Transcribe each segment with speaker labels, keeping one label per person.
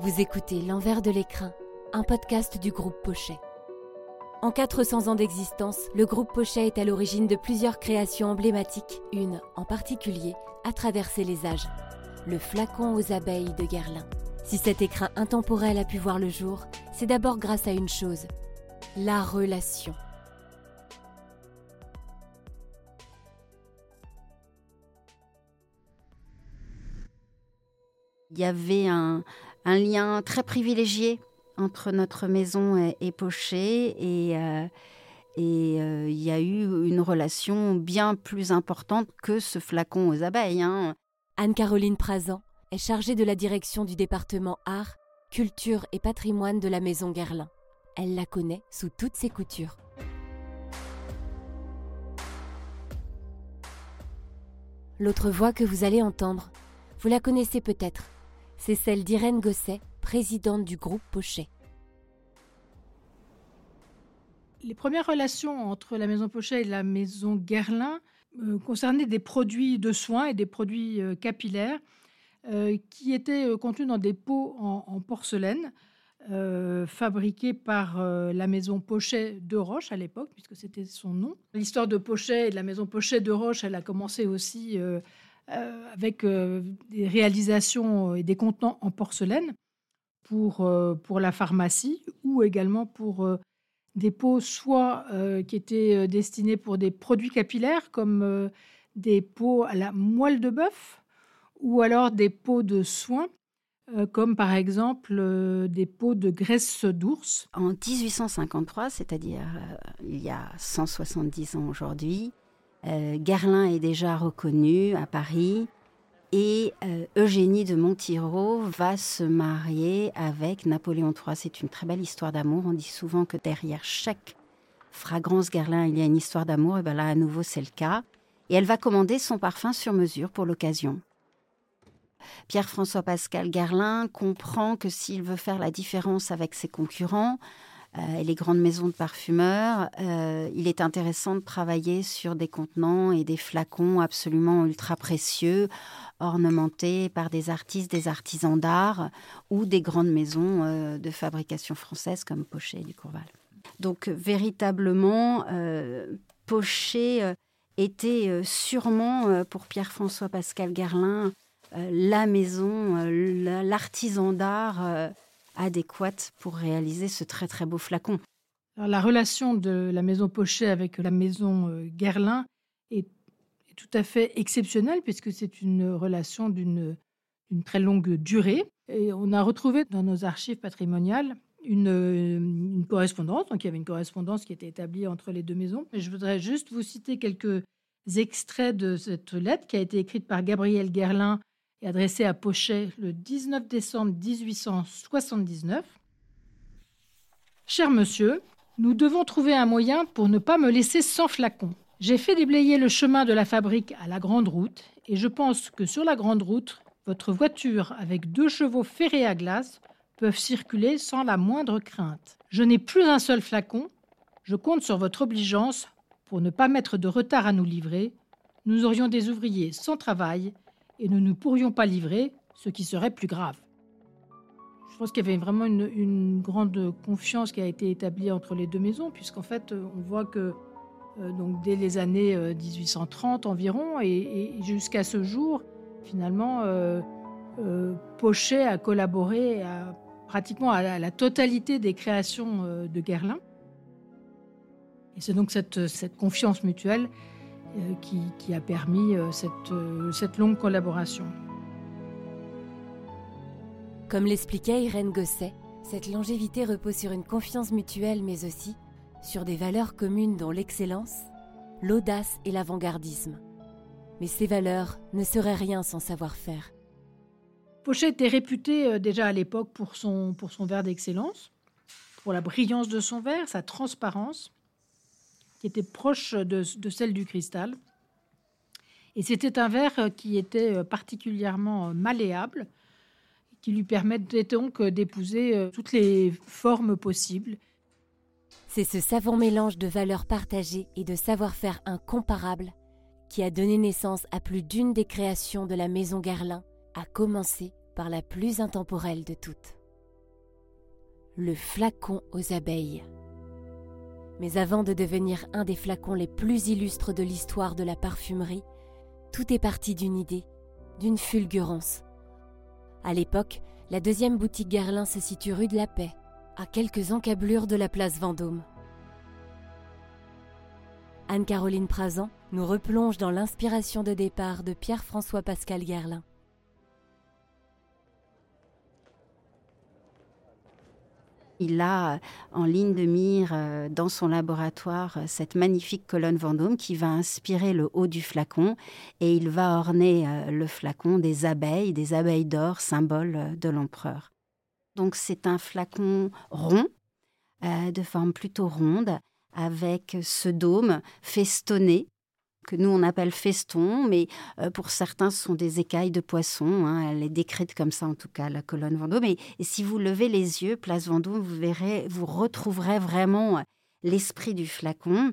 Speaker 1: Vous écoutez L'envers de l'écrin, un podcast du groupe Pochet. En 400 ans d'existence, le groupe Pochet est à l'origine de plusieurs créations emblématiques. Une, en particulier, a traversé les âges. Le flacon aux abeilles de Guerlain. Si cet écrin intemporel a pu voir le jour, c'est d'abord grâce à une chose, la relation.
Speaker 2: Il y avait un, lien très privilégié entre notre maison et, et Pochet et, euh, euh, il y a eu une relation bien plus importante que ce flacon aux abeilles. Hein.
Speaker 1: Anne-Caroline Prazan est chargée de la direction du département art, culture et patrimoine de la maison Guerlain. Elle la connaît sous toutes ses coutures. L'autre voix que vous allez entendre, vous la connaissez peut-être c'est celle d'Irène Gosset, présidente du groupe Pochet.
Speaker 3: Les premières relations entre la maison Pochet et la maison Guerlain euh, concernaient des produits de soins et des produits euh, capillaires euh, qui étaient contenus dans des pots en, porcelaine fabriqués par la maison Pochet de Roche à l'époque, puisque c'était son nom. L'histoire de Pochet et de la maison Pochet de Roche, elle a commencé aussi euh, avec euh, des réalisations et des contenants en porcelaine pour, euh, pour la pharmacie ou également pour des pots soit qui étaient destinés pour des produits capillaires comme des pots à la moelle de bœuf ou alors des pots de soins comme par exemple des pots de graisse d'ours.
Speaker 2: En 1853, c'est-à-dire il y a 170 ans aujourd'hui, euh, Garlin est déjà reconnu à Paris et euh, Eugénie de Montiro va se marier avec Napoléon III. C'est une très belle histoire d'amour. On dit souvent que derrière chaque fragrance Guerlain, il y a une histoire d'amour. Et bien là, à nouveau, c'est le cas. Et elle va commander son parfum sur mesure pour l'occasion. Pierre-François Pascal Guerlain comprend que s'il veut faire la différence avec ses concurrents, et les grandes maisons de parfumeurs, euh, il est intéressant de travailler sur des contenants et des flacons absolument ultra précieux, ornementés par des artistes, des artisans d'art ou des grandes maisons euh, de fabrication française comme Pochet et Ducourval. Donc véritablement, Pochet était sûrement pour Pierre-François Pascal Guerlain la maison, l'artisan d'art adéquate pour réaliser ce très très beau flacon.
Speaker 3: la relation de la maison Pochet avec la maison euh, Guerlain est, tout à fait exceptionnelle puisque c'est une relation d'une très longue durée. Et on a retrouvé dans nos archives patrimoniales une, correspondance. Donc il y avait une correspondance qui était établie entre les deux maisons. Je voudrais juste vous citer quelques extraits de cette lettre qui a été écrite par Gabriel Guerlain et adressé à Pochet le 19 décembre 1879. Cher monsieur, nous devons trouver un moyen pour ne pas me laisser sans flacon. J'ai fait déblayer le chemin de la fabrique à la grande route et je pense que sur la grande route, votre voiture avec deux chevaux ferrés à glace peuvent circuler sans la moindre crainte. Je n'ai plus un seul flacon. Je compte sur votre obligeance pour ne pas mettre de retard à nous livrer. Nous aurions des ouvriers sans travail et nous ne pourrions pas livrer, ce qui serait plus grave. Je pense qu'il y avait vraiment une, grande confiance qui a été établie entre les deux maisons, puisqu'en fait, on voit que euh, donc dès les années 1830 euh, environ, et, jusqu'à ce jour, finalement, euh, Pochet a collaboré à, pratiquement à la, totalité des créations de Guerlain. Et c'est donc cette confiance mutuelle euh, qui, a permis euh, euh, cette, longue collaboration.
Speaker 1: Comme l'expliquait Irène Gosset, cette longévité repose sur une confiance mutuelle, mais aussi sur des valeurs communes dont l'excellence, l'audace et l'avant-gardisme. Mais ces valeurs ne seraient rien sans savoir-faire.
Speaker 3: Pochet était réputé déjà à l'époque pour son, pour son verre d'excellence, pour la brillance de son verre, sa transparence, qui était proche de, celle du cristal. Et c'était un verre qui était euh, particulièrement euh, malléable, qui lui permettait donc euh, d'épouser toutes les formes possibles.
Speaker 1: C'est ce savant mélange de valeurs partagées et de savoir-faire incomparable qui a donné naissance à plus d'une des créations de la maison Guerlain, à commencer par la plus intemporelle de toutes. le flacon aux abeilles. Mais avant de devenir un des flacons les plus illustres de l'histoire de la parfumerie, tout est parti d'une idée, d'une fulgurance. À l'époque, la deuxième boutique Guerlain se situe rue de la Paix, à quelques encablures de la place Vendôme. Anne-Caroline Prazan nous replonge dans l'inspiration de départ de Pierre-François Pascal Guerlain.
Speaker 2: Il a en ligne de mire euh, dans son laboratoire euh, cette magnifique colonne Vendôme qui va inspirer le haut du flacon et il va orner euh, le flacon des abeilles, des abeilles d'or, symbole de l'empereur. Donc c'est un flacon rond, de forme plutôt ronde, avec ce dôme festonné que nous on appelle feston, mais euh, pour certains ce sont des écailles de poisson. Hein. elle est décrite comme ça en tout cas, la colonne Vendôme. Et, et si vous levez les yeux, place Vendôme, vous verrez, vous retrouverez vraiment euh, l'esprit du flacon.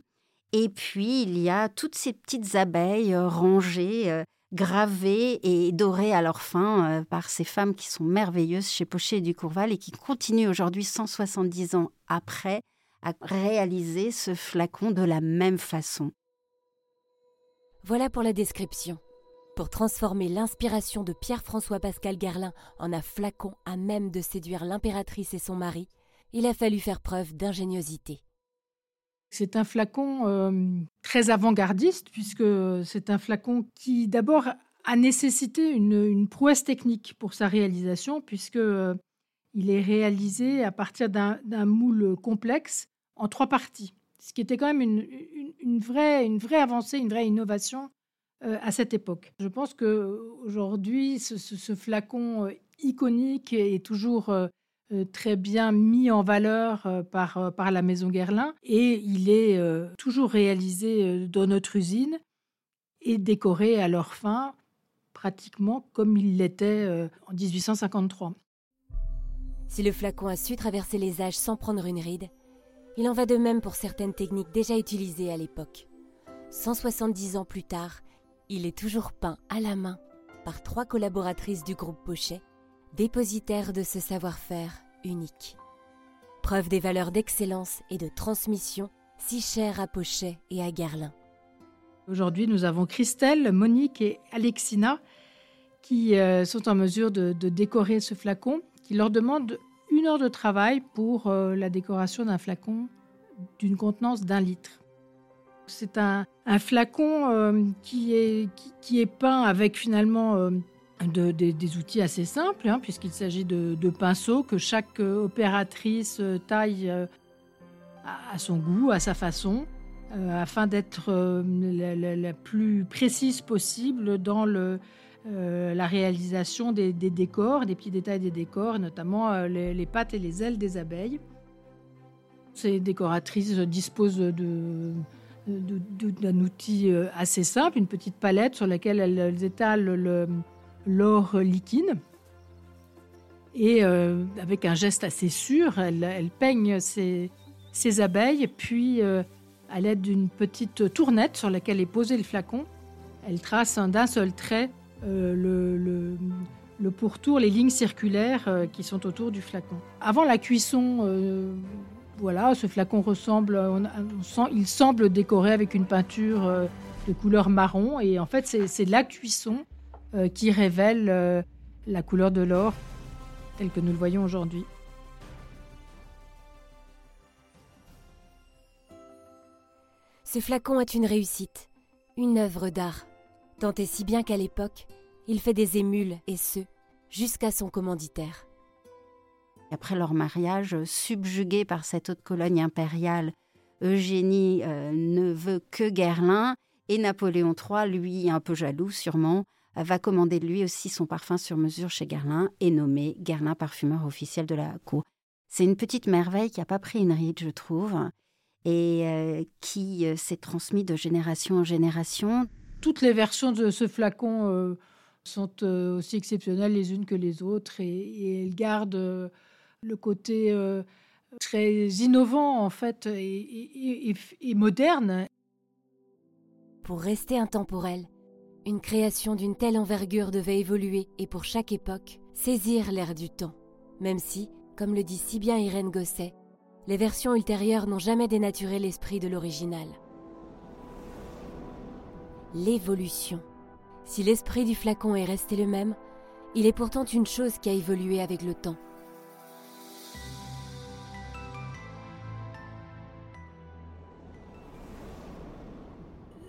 Speaker 2: Et puis il y a toutes ces petites abeilles euh, rangées, gravées et dorées à leur fin par ces femmes qui sont merveilleuses chez Pochet et Ducourval et qui continuent aujourd'hui, 170 ans après, à réaliser ce flacon de la même façon.
Speaker 1: Voilà pour la description. Pour transformer l'inspiration de Pierre-François Pascal Garlin en un flacon à même de séduire l'impératrice et son mari, il a fallu faire preuve d'ingéniosité.
Speaker 3: C'est un flacon euh, très avant-gardiste, puisque c'est un flacon qui d'abord a nécessité une, prouesse technique pour sa réalisation, puisque euh, il est réalisé à partir d'un moule complexe en trois parties ce qui était quand même une, vraie, une vraie avancée, une vraie innovation euh, à cette époque. Je pense qu'aujourd'hui, ce, ce, flacon euh, iconique est toujours euh, très bien mis en valeur par, par la maison Guerlain et il est toujours réalisé dans notre usine et décoré à leur fin pratiquement comme il l'était en 1853.
Speaker 1: Si le flacon a su traverser les âges sans prendre une ride, il en va de même pour certaines techniques déjà utilisées à l'époque. 170 ans plus tard, il est toujours peint à la main par trois collaboratrices du groupe Pochet, dépositaires de ce savoir-faire unique. Preuve des valeurs d'excellence et de transmission si chères à Pochet et à Garlin.
Speaker 3: Aujourd'hui, nous avons Christelle, Monique et Alexina qui euh, sont en mesure de, de décorer ce flacon, qui leur demande une heure de travail pour euh, la décoration d'un flacon d'une contenance d'un litre. C'est un, flacon euh, qui, est, qui, est peint avec finalement euh, des outils assez simples, hein, puisqu'il s'agit de, pinceaux que chaque opératrice taille à son goût, à sa façon, afin d'être la, plus précise possible dans le, euh, la réalisation des, décors, des petits détails des décors, notamment euh, les, pattes et les ailes des abeilles. Ces décoratrices disposent d'un outil euh, assez simple, une petite palette sur laquelle elles, étalent l'or liquide. Et avec un geste assez sûr, elles, peignent ces, abeilles, puis à l'aide d'une petite tournette sur laquelle est posé le flacon, elles tracent d'un seul trait euh, le, pourtour, les lignes circulaires euh, qui sont autour du flacon. Avant la cuisson, euh, voilà, ce flacon ressemble, il semble décoré avec une peinture de couleur marron et en fait c'est la cuisson qui révèle la couleur de l'or telle que nous le voyons aujourd'hui.
Speaker 1: Ce flacon est une réussite, une œuvre d'art. Tant et si bien qu'à l'époque, il fait des émules, et ce, jusqu'à son commanditaire.
Speaker 2: Après leur mariage, subjugué par cette haute colonie impériale, Eugénie euh, ne veut que Guerlain, et Napoléon III, lui, un peu jaloux sûrement, va commander lui aussi son parfum sur mesure chez Guerlain et nommer Guerlain parfumeur officiel de la cour. C'est une petite merveille qui n'a pas pris une ride, je trouve, et euh, qui euh, s'est transmise de génération en génération
Speaker 3: toutes les versions de ce flacon euh, sont euh, aussi exceptionnelles les unes que les autres et, elles gardent euh, le côté très innovant en fait et, et, moderne.
Speaker 1: Pour rester intemporel, une création d'une telle envergure devait évoluer et pour chaque époque saisir l'air du temps, même si, comme le dit si bien Irène Gosset, les versions ultérieures n'ont jamais dénaturé l'esprit de l'original. L'évolution. Si l'esprit du flacon est resté le même, il est pourtant une chose qui a évolué avec le temps.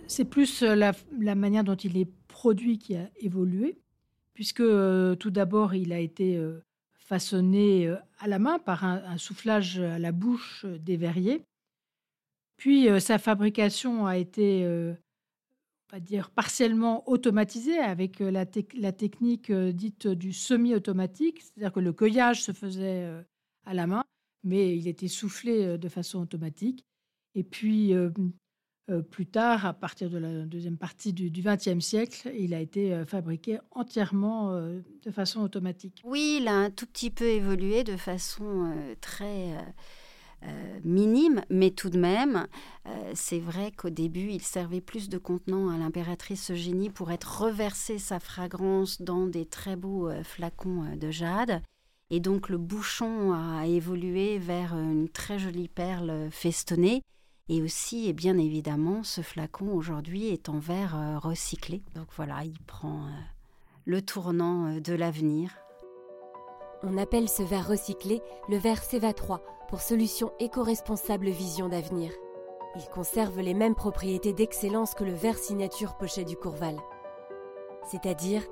Speaker 3: C'est plus euh, la, manière dont il est produit qui a évolué, puisque euh, tout d'abord il a été euh, façonné à la main par un, soufflage à la bouche des verriers. Puis sa fabrication a été, va dire, partiellement automatisée avec la, la technique dite du semi-automatique, c'est-à-dire que le cueillage se faisait à la main, mais il était soufflé de façon automatique. Et puis, euh, plus tard, à partir de la deuxième partie du XXe siècle, il a été euh, fabriqué entièrement euh, de façon automatique.
Speaker 2: Oui, il a un tout petit peu évolué de façon très minime, mais tout de même, c'est vrai qu'au début, il servait plus de contenant à l'impératrice Eugénie pour être reversé sa fragrance dans des très beaux flacons de jade. Et donc le bouchon a évolué vers une très jolie perle festonnée. Et aussi, et bien évidemment, ce flacon aujourd'hui est en verre euh, recyclé. Donc voilà, il prend euh, le tournant euh, de l'avenir.
Speaker 1: On appelle ce verre recyclé le verre CEVA 3 pour solution éco-responsable vision d'avenir. Il conserve les mêmes propriétés d'excellence que le verre signature pochet du Courval. C'est-à-dire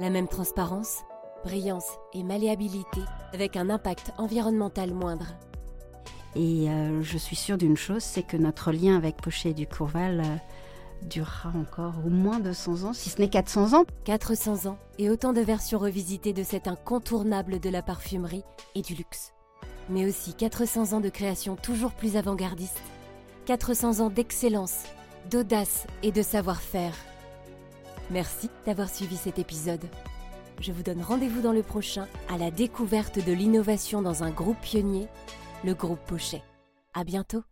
Speaker 1: la même transparence, brillance et malléabilité avec un impact environnemental moindre.
Speaker 2: Et euh, je suis sûre d'une chose, c'est que notre lien avec Pochet du Courval euh, durera encore au moins 200 ans, si ce n'est 400 ans.
Speaker 1: 400 ans et autant de versions revisitées de cet incontournable de la parfumerie et du luxe. Mais aussi 400 ans de création toujours plus avant-gardiste. 400 ans d'excellence, d'audace et de savoir-faire. Merci d'avoir suivi cet épisode. Je vous donne rendez-vous dans le prochain à la découverte de l'innovation dans un groupe pionnier le groupe Pochet. À bientôt!